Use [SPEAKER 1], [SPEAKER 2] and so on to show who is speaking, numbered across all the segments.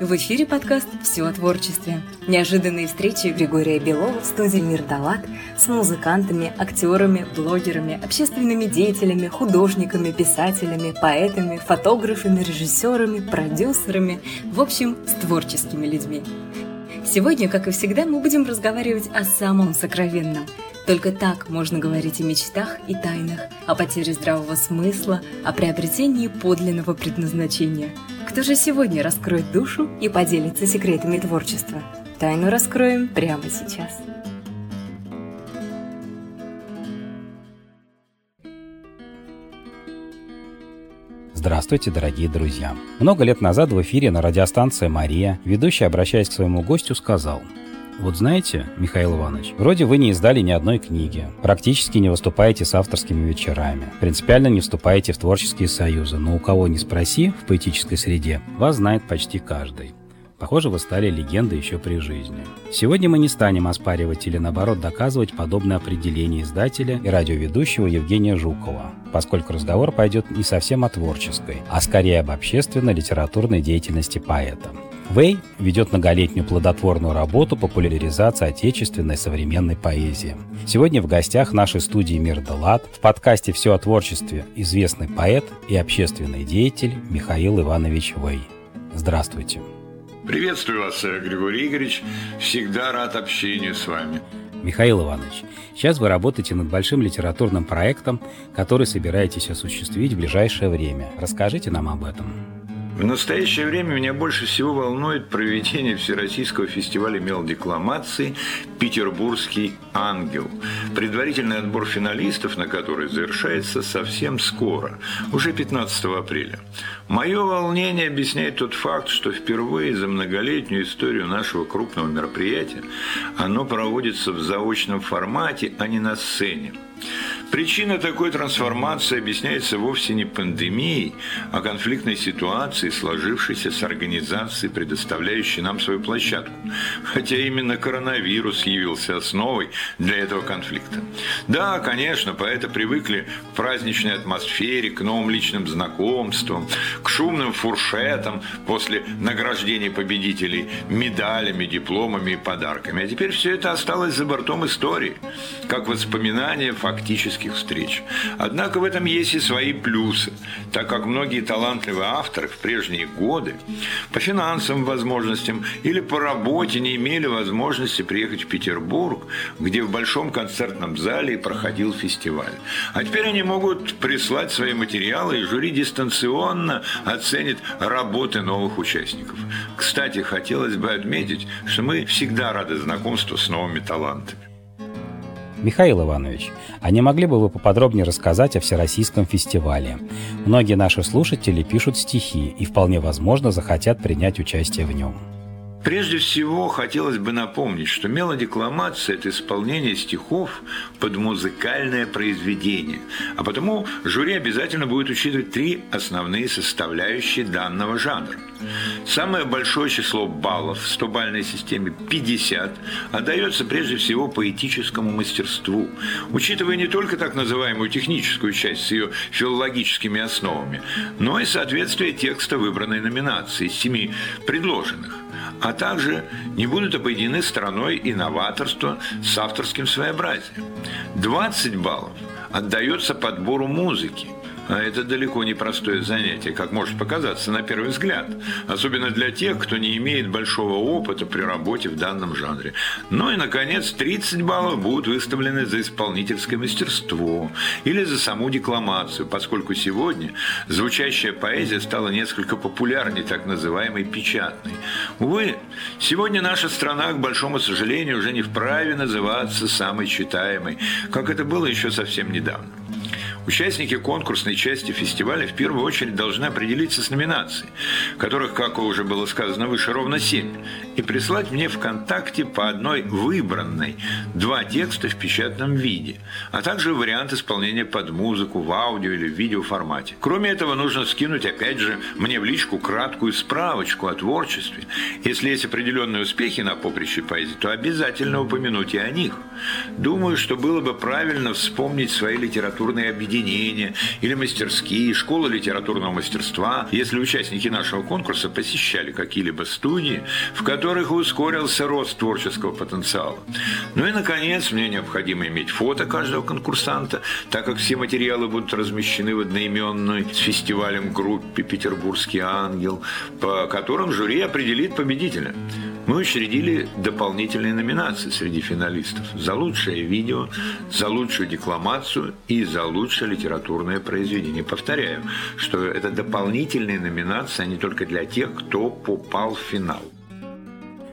[SPEAKER 1] В эфире подкаст «Все о творчестве». Неожиданные встречи Григория Белова в студии «Мир Далат» с музыкантами, актерами, блогерами, общественными деятелями, художниками, писателями, поэтами, фотографами, режиссерами, продюсерами, в общем, с творческими людьми. Сегодня, как и всегда, мы будем разговаривать о самом сокровенном. Только так можно говорить о мечтах и тайнах, о потере здравого смысла, о приобретении подлинного предназначения – кто же сегодня раскроет душу и поделится секретами творчества? Тайну раскроем прямо сейчас.
[SPEAKER 2] Здравствуйте, дорогие друзья! Много лет назад в эфире на радиостанции «Мария» ведущий, обращаясь к своему гостю, сказал – вот знаете, Михаил Иванович, вроде вы не издали ни одной книги, практически не выступаете с авторскими вечерами, принципиально не вступаете в творческие союзы, но у кого не спроси в поэтической среде, вас знает почти каждый. Похоже, вы стали легендой еще при жизни. Сегодня мы не станем оспаривать или, наоборот, доказывать подобное определение издателя и радиоведущего Евгения Жукова, поскольку разговор пойдет не совсем о творческой, а скорее об общественно-литературной деятельности поэта. Вэй ведет многолетнюю плодотворную работу популяризации отечественной современной поэзии. Сегодня в гостях нашей студии «Мир да лад» в подкасте «Все о творчестве» известный поэт и общественный деятель Михаил Иванович Вэй. Здравствуйте.
[SPEAKER 3] Приветствую вас, Григорий Игоревич. Всегда рад общению с вами.
[SPEAKER 2] Михаил Иванович, сейчас вы работаете над большим литературным проектом, который собираетесь осуществить в ближайшее время. Расскажите нам об этом.
[SPEAKER 3] В настоящее время меня больше всего волнует проведение Всероссийского фестиваля мелодекламации «Петербургский ангел». Предварительный отбор финалистов, на который завершается совсем скоро, уже 15 апреля. Мое волнение объясняет тот факт, что впервые за многолетнюю историю нашего крупного мероприятия оно проводится в заочном формате, а не на сцене. Причина такой трансформации объясняется вовсе не пандемией, а конфликтной ситуацией, сложившейся с организацией, предоставляющей нам свою площадку. Хотя именно коронавирус явился основой для этого конфликта. Да, конечно, поэты привыкли к праздничной атмосфере, к новым личным знакомствам, к шумным фуршетам после награждения победителей медалями, дипломами и подарками. А теперь все это осталось за бортом истории, как воспоминания фактически творческих встреч. Однако в этом есть и свои плюсы, так как многие талантливые авторы в прежние годы по финансовым возможностям или по работе не имели возможности приехать в Петербург, где в большом концертном зале проходил фестиваль. А теперь они могут прислать свои материалы, и жюри дистанционно оценит работы новых участников. Кстати, хотелось бы отметить, что мы всегда рады знакомству с новыми талантами.
[SPEAKER 2] Михаил Иванович, а не могли бы вы поподробнее рассказать о Всероссийском фестивале? Многие наши слушатели пишут стихи и вполне возможно захотят принять участие в нем.
[SPEAKER 3] Прежде всего, хотелось бы напомнить, что мелодекламация – это исполнение стихов под музыкальное произведение. А потому жюри обязательно будет учитывать три основные составляющие данного жанра. Самое большое число баллов в 100-бальной системе – 50, отдается прежде всего поэтическому мастерству, учитывая не только так называемую техническую часть с ее филологическими основами, но и соответствие текста выбранной номинации, семи предложенных а также не будут обойдены стороной и с авторским своеобразием. 20 баллов отдается подбору музыки – а это далеко не простое занятие, как может показаться на первый взгляд. Особенно для тех, кто не имеет большого опыта при работе в данном жанре. Ну и, наконец, 30 баллов будут выставлены за исполнительское мастерство или за саму декламацию, поскольку сегодня звучащая поэзия стала несколько популярнее так называемой печатной. Увы, сегодня наша страна, к большому сожалению, уже не вправе называться самой читаемой, как это было еще совсем недавно. Участники конкурсной части фестиваля в первую очередь должны определиться с номинацией, которых, как уже было сказано выше, ровно семь. И прислать мне ВКонтакте по одной выбранной два текста в печатном виде, а также вариант исполнения под музыку в аудио или в видеоформате. Кроме этого, нужно скинуть, опять же, мне в личку краткую справочку о творчестве. Если есть определенные успехи на поприще поэзии, то обязательно упомянуть и о них. Думаю, что было бы правильно вспомнить свои литературные объединения или мастерские, школы литературного мастерства, если участники нашего конкурса посещали какие-либо студии, в которых ускорился рост творческого потенциала. Ну и, наконец, мне необходимо иметь фото каждого конкурсанта, так как все материалы будут размещены в одноименной с фестивалем группе «Петербургский ангел», по которым жюри определит победителя. Мы учредили дополнительные номинации среди финалистов за лучшее видео, за лучшую декламацию и за лучшее литературное произведение. Повторяю, что это дополнительные номинации, а не только для тех, кто попал в финал.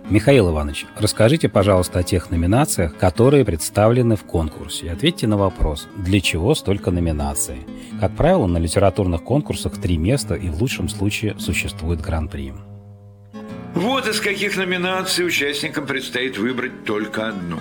[SPEAKER 2] Михаил Иванович, расскажите, пожалуйста, о тех номинациях, которые представлены в конкурсе. Ответьте на вопрос, для чего столько номинаций? Как правило, на литературных конкурсах три места и в лучшем случае существует гран-при.
[SPEAKER 3] Вот из каких номинаций участникам предстоит выбрать только одну.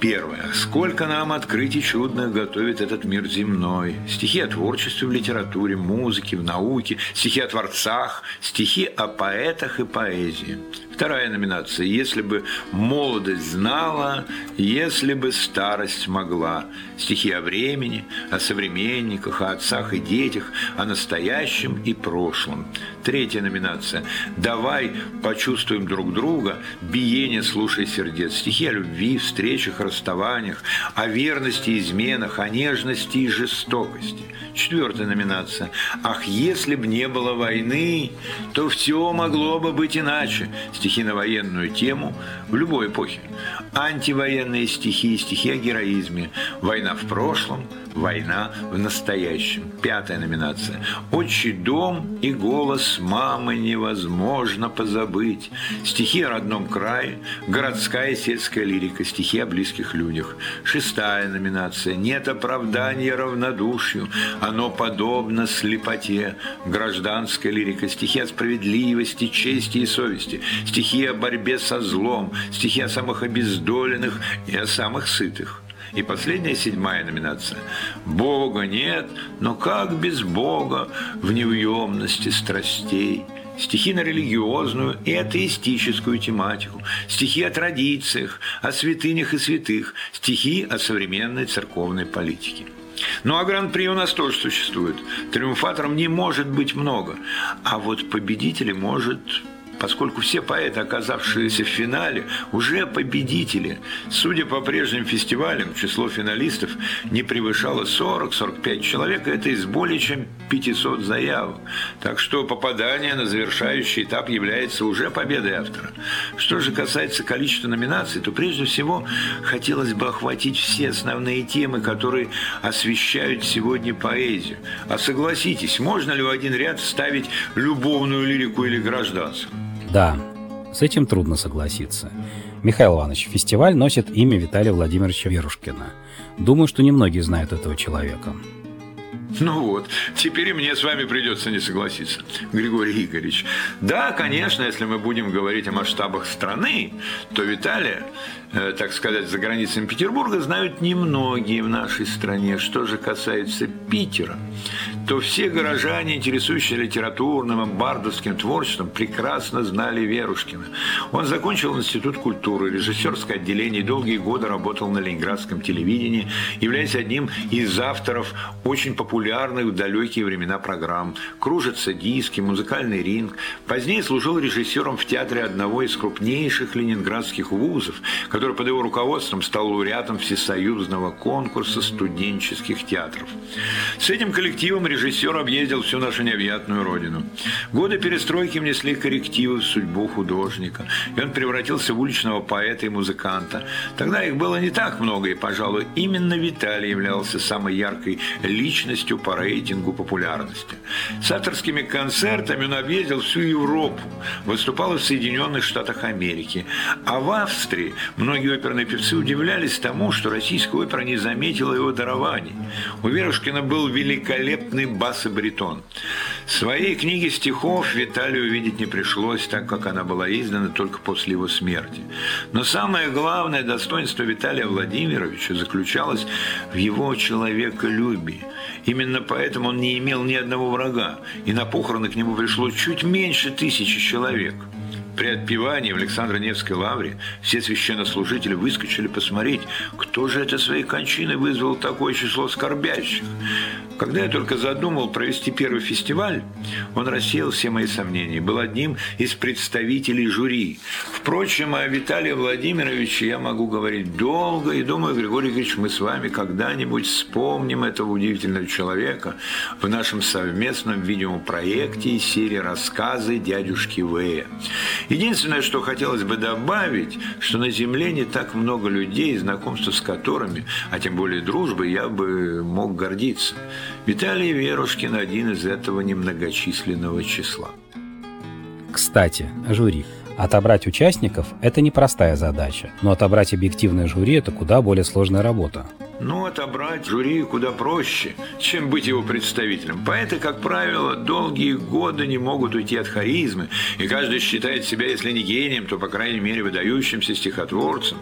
[SPEAKER 3] Первое. Сколько нам открытий чудных готовит этот мир земной. Стихи о творчестве в литературе, музыке, в науке, стихи о творцах, стихи о поэтах и поэзии. Вторая номинация «Если бы молодость знала, если бы старость могла». Стихи о времени, о современниках, о отцах и детях, о настоящем и прошлом. Третья номинация «Давай почувствуем друг друга, биение слушай сердец». Стихи о любви, встречах, расставаниях, о верности и изменах, о нежности и жестокости. Четвертая номинация «Ах, если б не было войны, то все могло бы быть иначе» стихи на военную тему в любой эпохе. Антивоенные стихи, стихи о героизме. Война в прошлом, война в настоящем. Пятая номинация. Отчий дом и голос мамы невозможно позабыть. Стихи о родном крае, городская и сельская лирика, стихи о близких людях. Шестая номинация. Нет оправдания равнодушию, оно подобно слепоте. Гражданская лирика, стихи о справедливости, чести и совести, стихи о борьбе со злом, стихи о самых обездоленных и о самых сытых. И последняя, седьмая номинация. «Бога нет, но как без Бога в неуемности страстей?» стихи на религиозную и атеистическую тематику, стихи о традициях, о святынях и святых, стихи о современной церковной политике. Ну а гран-при у нас тоже существует. Триумфатором не может быть много, а вот победителей может поскольку все поэты, оказавшиеся в финале, уже победители. Судя по прежним фестивалям, число финалистов не превышало 40-45 человек, это из более чем 500 заявок. Так что попадание на завершающий этап является уже победой автора. Что же касается количества номинаций, то прежде всего хотелось бы охватить все основные темы, которые освещают сегодня поэзию. А согласитесь, можно ли в один ряд ставить любовную лирику или гражданскую?
[SPEAKER 2] Да, с этим трудно согласиться. Михаил Иванович, фестиваль носит имя Виталия Владимировича Верушкина. Думаю, что немногие знают этого человека.
[SPEAKER 3] Ну вот, теперь мне с вами придется не согласиться, Григорий Игоревич. Да, конечно, если мы будем говорить о масштабах страны, то Виталия Э, так сказать, за границами Петербурга знают немногие в нашей стране. Что же касается Питера, то все горожане, интересующие литературным, бардовским творчеством, прекрасно знали Верушкина. Он закончил Институт культуры, режиссерское отделение и долгие годы работал на ленинградском телевидении, являясь одним из авторов очень популярных в далекие времена программ «Кружатся диски», «Музыкальный ринг». Позднее служил режиссером в театре одного из крупнейших ленинградских вузов, который под его руководством стал лауреатом всесоюзного конкурса студенческих театров. С этим коллективом режиссер объездил всю нашу необъятную родину. Годы перестройки внесли коррективы в судьбу художника, и он превратился в уличного поэта и музыканта. Тогда их было не так много, и, пожалуй, именно Виталий являлся самой яркой личностью по рейтингу популярности. С авторскими концертами он объездил всю Европу, выступал в Соединенных Штатах Америки, а в Австрии многие оперные певцы удивлялись тому, что российская опера не заметила его дарований. У Верушкина был великолепный бас и баритон. Своей книги стихов Виталию видеть не пришлось, так как она была издана только после его смерти. Но самое главное достоинство Виталия Владимировича заключалось в его человеколюбии. Именно поэтому он не имел ни одного врага, и на похороны к нему пришло чуть меньше тысячи человек. При отпевании в Александро-Невской лавре все священнослужители выскочили посмотреть, кто же это своей кончиной вызвал такое число скорбящих. Когда я только задумал провести первый фестиваль, он рассеял все мои сомнения, был одним из представителей жюри. Впрочем, о Виталии Владимировиче я могу говорить долго, и думаю, Григорий Ильич, мы с вами когда-нибудь вспомним этого удивительного человека в нашем совместном видеопроекте и серии рассказы дядюшки Вэя. Единственное, что хотелось бы добавить, что на Земле не так много людей, знакомство с которыми, а тем более дружбы, я бы мог гордиться. Виталий Верушкин один из этого немногочисленного числа.
[SPEAKER 2] Кстати, жюри. Отобрать участников – это непростая задача, но отобрать объективное жюри – это куда более сложная работа.
[SPEAKER 3] Ну, отобрать жюри куда проще, чем быть его представителем. Поэты, как правило, долгие годы не могут уйти от харизмы, и каждый считает себя, если не гением, то, по крайней мере, выдающимся стихотворцем.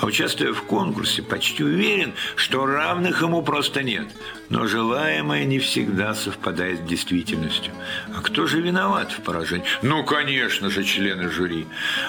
[SPEAKER 3] А участвуя в конкурсе, почти уверен, что равных ему просто нет. Но желаемое не всегда совпадает с действительностью. А кто же виноват в поражении? Ну, конечно же, члены жюри.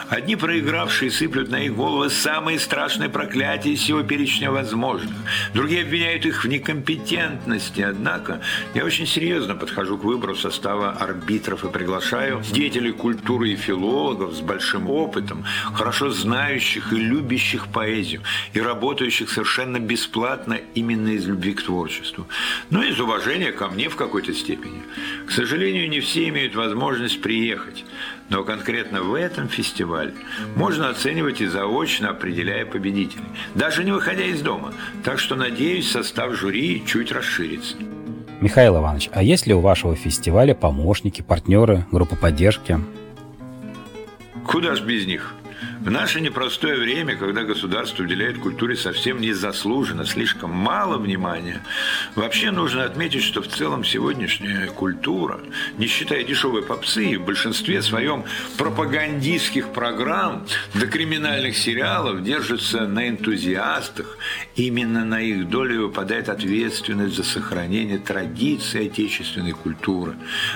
[SPEAKER 3] Одни проигравшие сыплют на их головы самые страшные проклятия из всего перечня возможных. Другие обвиняют их в некомпетентности. Однако я очень серьезно подхожу к выбору состава арбитров и приглашаю деятелей культуры и филологов с большим опытом, хорошо знающих и любящих поэзию, и работающих совершенно бесплатно именно из любви к творчеству но из уважения ко мне в какой-то степени. К сожалению, не все имеют возможность приехать, но конкретно в этом фестивале можно оценивать и заочно определяя победителей, даже не выходя из дома. Так что, надеюсь, состав жюри чуть расширится.
[SPEAKER 2] Михаил Иванович, а есть ли у вашего фестиваля помощники, партнеры, группа поддержки?
[SPEAKER 3] Куда ж без них? В наше непростое время, когда государство уделяет культуре совсем незаслуженно, слишком мало внимания, вообще нужно отметить, что в целом сегодняшняя культура, не считая дешевой попсы, в большинстве своем пропагандистских программ до криминальных сериалов держится на энтузиастах. Именно на их долю выпадает ответственность за сохранение традиций отечественной культуры.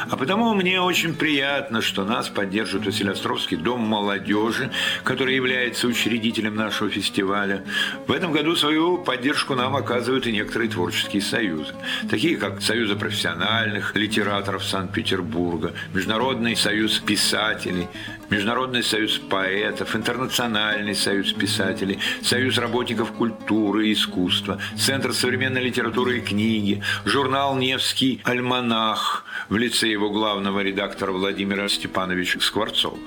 [SPEAKER 3] А потому мне очень приятно, что нас поддерживает Василиостровский дом молодежи, который является учредителем нашего фестиваля. В этом году свою поддержку нам оказывают и некоторые творческие союзы, такие как Союза профессиональных литераторов Санкт-Петербурга, Международный союз писателей, Международный союз поэтов, Интернациональный союз писателей, Союз работников культуры и искусства, Центр современной литературы и книги, журнал «Невский альманах» в лице его главного редактора Владимира Степановича Скворцова,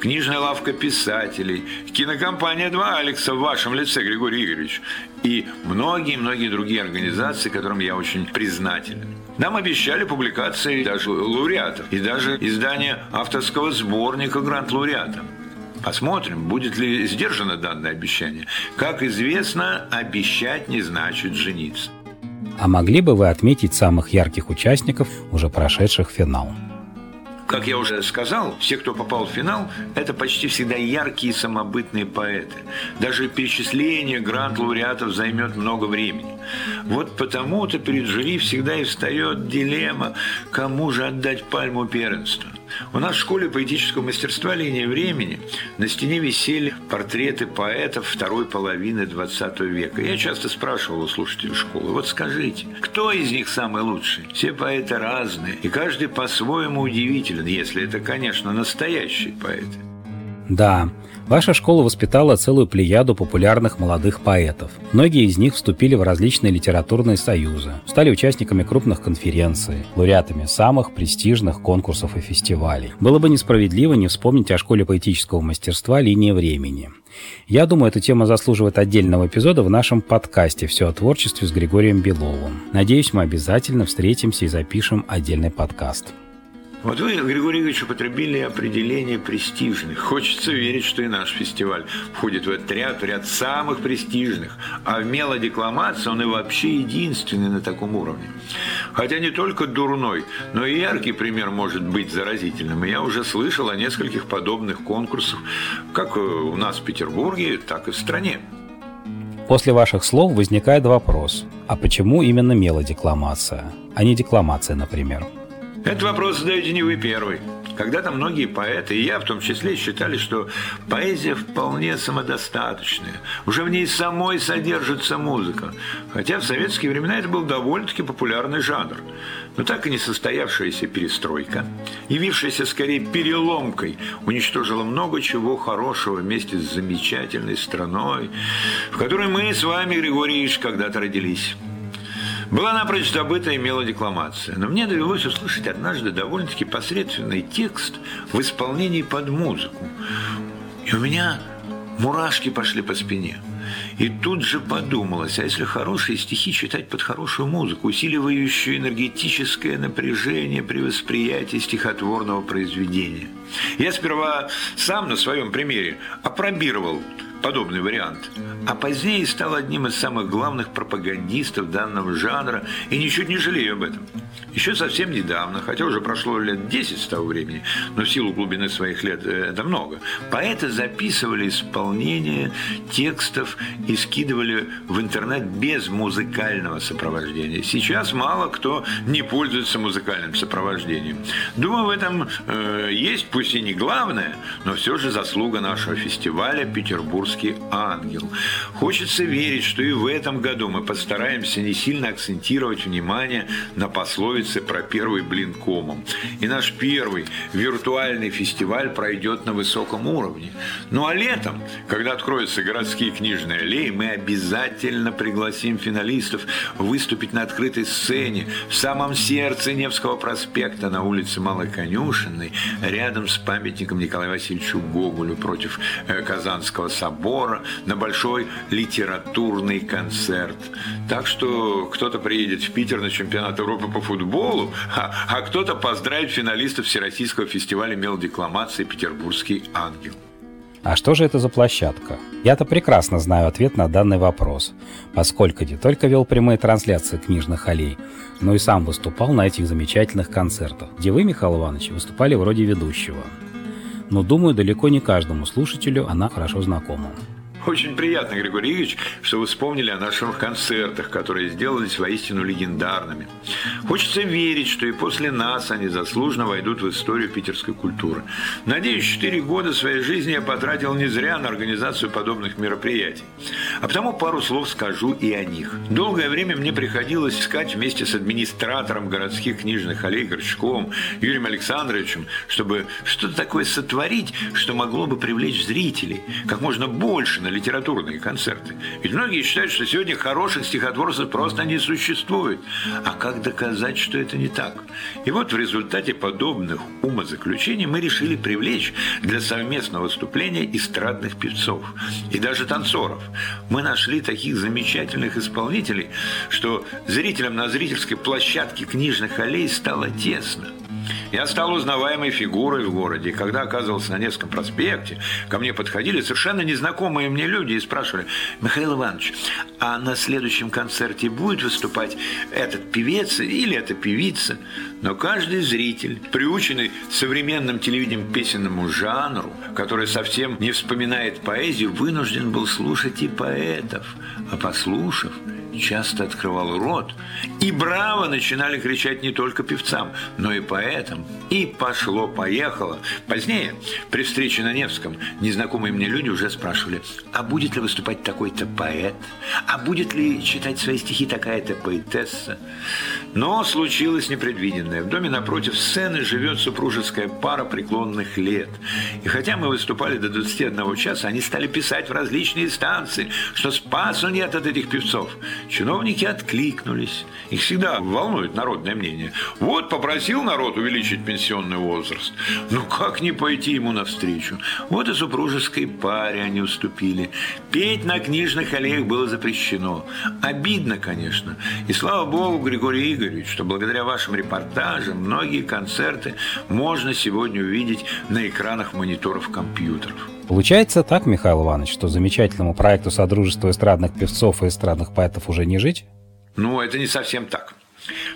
[SPEAKER 3] книжная лавка писателей, кинокомпания «Два Алекса» в вашем лице, Григорий Игоревич, и многие-многие другие организации, которым я очень признателен. Нам обещали публикации даже лауреатов и даже издание авторского сборника грант-лауреатов. Посмотрим, будет ли сдержано данное обещание. Как известно, обещать не значит жениться.
[SPEAKER 2] А могли бы вы отметить самых ярких участников, уже прошедших финал?
[SPEAKER 3] Как я уже сказал, все, кто попал в финал, это почти всегда яркие самобытные поэты. Даже перечисление грант-лауреатов займет много времени. Вот потому-то перед жюри всегда и встает дилемма, кому же отдать пальму первенства. У нас в школе поэтического мастерства «Линия времени» на стене висели портреты поэтов второй половины XX века. Я часто спрашивал у слушателей школы, вот скажите, кто из них самый лучший? Все поэты разные, и каждый по-своему удивителен, если это, конечно, настоящие поэты.
[SPEAKER 2] Да, Ваша школа воспитала целую плеяду популярных молодых поэтов. Многие из них вступили в различные литературные союзы, стали участниками крупных конференций, лауреатами самых престижных конкурсов и фестивалей. Было бы несправедливо не вспомнить о школе поэтического мастерства «Линия времени». Я думаю, эта тема заслуживает отдельного эпизода в нашем подкасте «Все о творчестве» с Григорием Беловым. Надеюсь, мы обязательно встретимся и запишем отдельный подкаст.
[SPEAKER 3] Вот вы, Григорий Ильич, употребили определение престижных. Хочется верить, что и наш фестиваль входит в этот ряд, в ряд самых престижных. А в мелодекламации он и вообще единственный на таком уровне. Хотя не только дурной, но и яркий пример может быть заразительным. Я уже слышал о нескольких подобных конкурсах, как у нас в Петербурге, так и в стране.
[SPEAKER 2] После ваших слов возникает вопрос, а почему именно мелодекламация, а не декламация, например?
[SPEAKER 3] Этот вопрос задаете не вы первый. Когда-то многие поэты, и я в том числе, считали, что поэзия вполне самодостаточная. Уже в ней самой содержится музыка. Хотя в советские времена это был довольно-таки популярный жанр. Но так и не состоявшаяся перестройка, явившаяся скорее переломкой, уничтожила много чего хорошего вместе с замечательной страной, в которой мы с вами, Григорий Ильич, когда-то родились. Была напрочь забыта и мелодекламация, но мне довелось услышать однажды довольно-таки посредственный текст в исполнении под музыку. И у меня мурашки пошли по спине. И тут же подумалось, а если хорошие стихи читать под хорошую музыку, усиливающую энергетическое напряжение при восприятии стихотворного произведения? Я сперва сам на своем примере опробировал подобный вариант. А позднее стал одним из самых главных пропагандистов данного жанра и ничуть не жалею об этом. Еще совсем недавно, хотя уже прошло лет 10 с того времени, но в силу глубины своих лет э, это много, поэты записывали исполнение текстов и скидывали в интернет без музыкального сопровождения. Сейчас мало кто не пользуется музыкальным сопровождением. Думаю, в этом э, есть, пусть и не главное, но все же заслуга нашего фестиваля «Петербургский ангел». Хочется верить, что и в этом году мы постараемся не сильно акцентировать внимание на пословице про первый блин комом. И наш первый виртуальный фестиваль пройдет на высоком уровне. Ну а летом, когда откроются городские книжные аллеи, мы обязательно пригласим финалистов выступить на открытой сцене в самом сердце Невского проспекта на улице Малоконюшенной, рядом с памятником Николаю Васильевичу Гоголю против э, Казанского собора на большой литературный концерт. Так что кто-то приедет в Питер на чемпионат Европы по футболу, а, а кто-то поздравит финалистов Всероссийского фестиваля мелодекламации «Петербургский ангел».
[SPEAKER 2] А что же это за площадка? Я-то прекрасно знаю ответ на данный вопрос, поскольку не только вел прямые трансляции книжных аллей, но и сам выступал на этих замечательных концертах, где вы, Михаил Иванович, выступали вроде ведущего. Но, думаю, далеко не каждому слушателю она хорошо знакома.
[SPEAKER 3] Очень приятно, Григорий Ильич, что вы вспомнили о наших концертах, которые сделались воистину легендарными. Хочется верить, что и после нас они заслуженно войдут в историю питерской культуры. Надеюсь, четыре года своей жизни я потратил не зря на организацию подобных мероприятий. А потому пару слов скажу и о них. Долгое время мне приходилось искать вместе с администратором городских книжных аллей Горчковым Юрием Александровичем, чтобы что-то такое сотворить, что могло бы привлечь зрителей как можно больше на литературные концерты. Ведь многие считают, что сегодня хороших стихотворцев просто не существует. А как доказать, что это не так? И вот в результате подобных умозаключений мы решили привлечь для совместного выступления эстрадных певцов и даже танцоров. Мы нашли таких замечательных исполнителей, что зрителям на зрительской площадке книжных аллей стало тесно. Я стал узнаваемой фигурой в городе. Когда оказывался на Невском проспекте, ко мне подходили совершенно незнакомые мне люди и спрашивали, Михаил Иванович, а на следующем концерте будет выступать этот певец или эта певица? Но каждый зритель, приученный современным телевидением песенному жанру, который совсем не вспоминает поэзию, вынужден был слушать и поэтов. А послушав, часто открывал рот, и браво начинали кричать не только певцам, но и поэтам. И пошло-поехало. Позднее, при встрече на Невском, незнакомые мне люди уже спрашивали, а будет ли выступать такой-то поэт? А будет ли читать свои стихи такая-то поэтесса? Но случилось непредвиденное. В доме напротив сцены живет супружеская пара преклонных лет. И хотя мы выступали до 21 часа, они стали писать в различные станции, что спасу нет от этих певцов. Чиновники откликнулись. Их всегда волнует народное мнение. Вот попросил народ увеличить пенсионный возраст. Ну как не пойти ему навстречу? Вот и супружеской паре они уступили. Петь на книжных аллеях было запрещено. Обидно, конечно. И слава богу, Григорий Игоревич, что благодаря вашим репортажам многие концерты можно сегодня увидеть на экранах мониторов компьютеров.
[SPEAKER 2] Получается так, Михаил Иванович, что замечательному проекту Содружества эстрадных певцов и эстрадных поэтов уже не жить?
[SPEAKER 3] Ну, это не совсем так.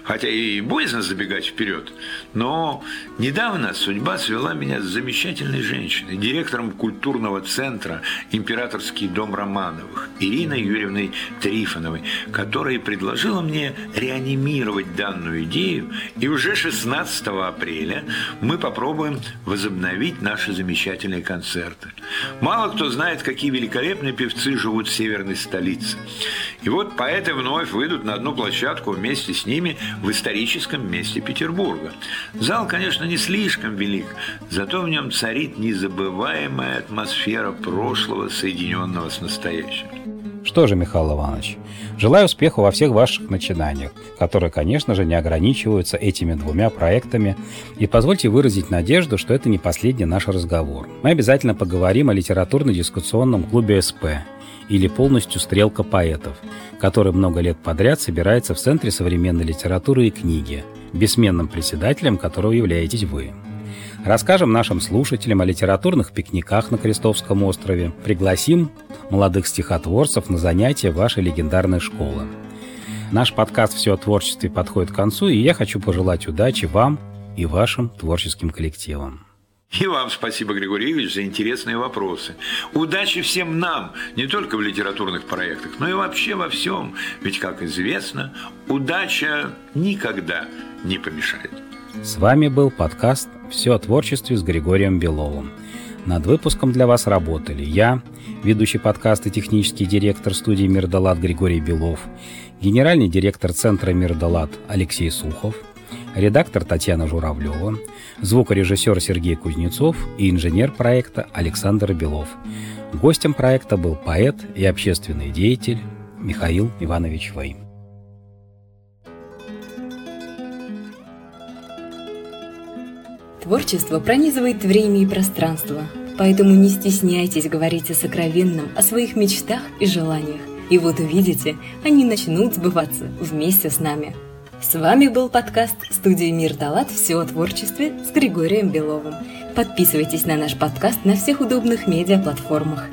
[SPEAKER 3] Хотя и боязно забегать вперед, но недавно судьба свела меня с замечательной женщиной, директором культурного центра «Императорский дом Романовых» Ириной Юрьевной Трифоновой, которая предложила мне реанимировать данную идею, и уже 16 апреля мы попробуем возобновить наши замечательные концерты. Мало кто знает, какие великолепные певцы живут в северной столице. И вот поэты вновь выйдут на одну площадку вместе с ними ними в историческом месте Петербурга. Зал, конечно, не слишком велик, зато в нем царит незабываемая атмосфера прошлого, соединенного с настоящим.
[SPEAKER 2] Что же, Михаил Иванович, желаю успеха во всех ваших начинаниях, которые, конечно же, не ограничиваются этими двумя проектами. И позвольте выразить надежду, что это не последний наш разговор. Мы обязательно поговорим о литературно-дискуссионном клубе СП или полностью «Стрелка поэтов», который много лет подряд собирается в Центре современной литературы и книги, бессменным председателем которого являетесь вы. Расскажем нашим слушателям о литературных пикниках на Крестовском острове, пригласим молодых стихотворцев на занятия вашей легендарной школы. Наш подкаст «Все о творчестве» подходит к концу, и я хочу пожелать удачи вам и вашим творческим коллективам.
[SPEAKER 3] И вам спасибо, Григорий Игоревич, за интересные вопросы. Удачи всем нам, не только в литературных проектах, но и вообще во всем. Ведь, как известно, удача никогда не помешает.
[SPEAKER 2] С вами был подкаст «Все о творчестве» с Григорием Беловым. Над выпуском для вас работали я, ведущий подкаста технический директор студии «Мирдалат» Григорий Белов, генеральный директор Центра «Мирдалат» Алексей Сухов – редактор Татьяна Журавлева, звукорежиссер Сергей Кузнецов и инженер проекта Александр Белов. Гостем проекта был поэт и общественный деятель Михаил Иванович Вейм.
[SPEAKER 1] Творчество пронизывает время и пространство, поэтому не стесняйтесь говорить о сокровенном, о своих мечтах и желаниях. И вот увидите, они начнут сбываться вместе с нами – с вами был подкаст студии «Мир Талат. Все о творчестве» с Григорием Беловым. Подписывайтесь на наш подкаст на всех удобных медиаплатформах.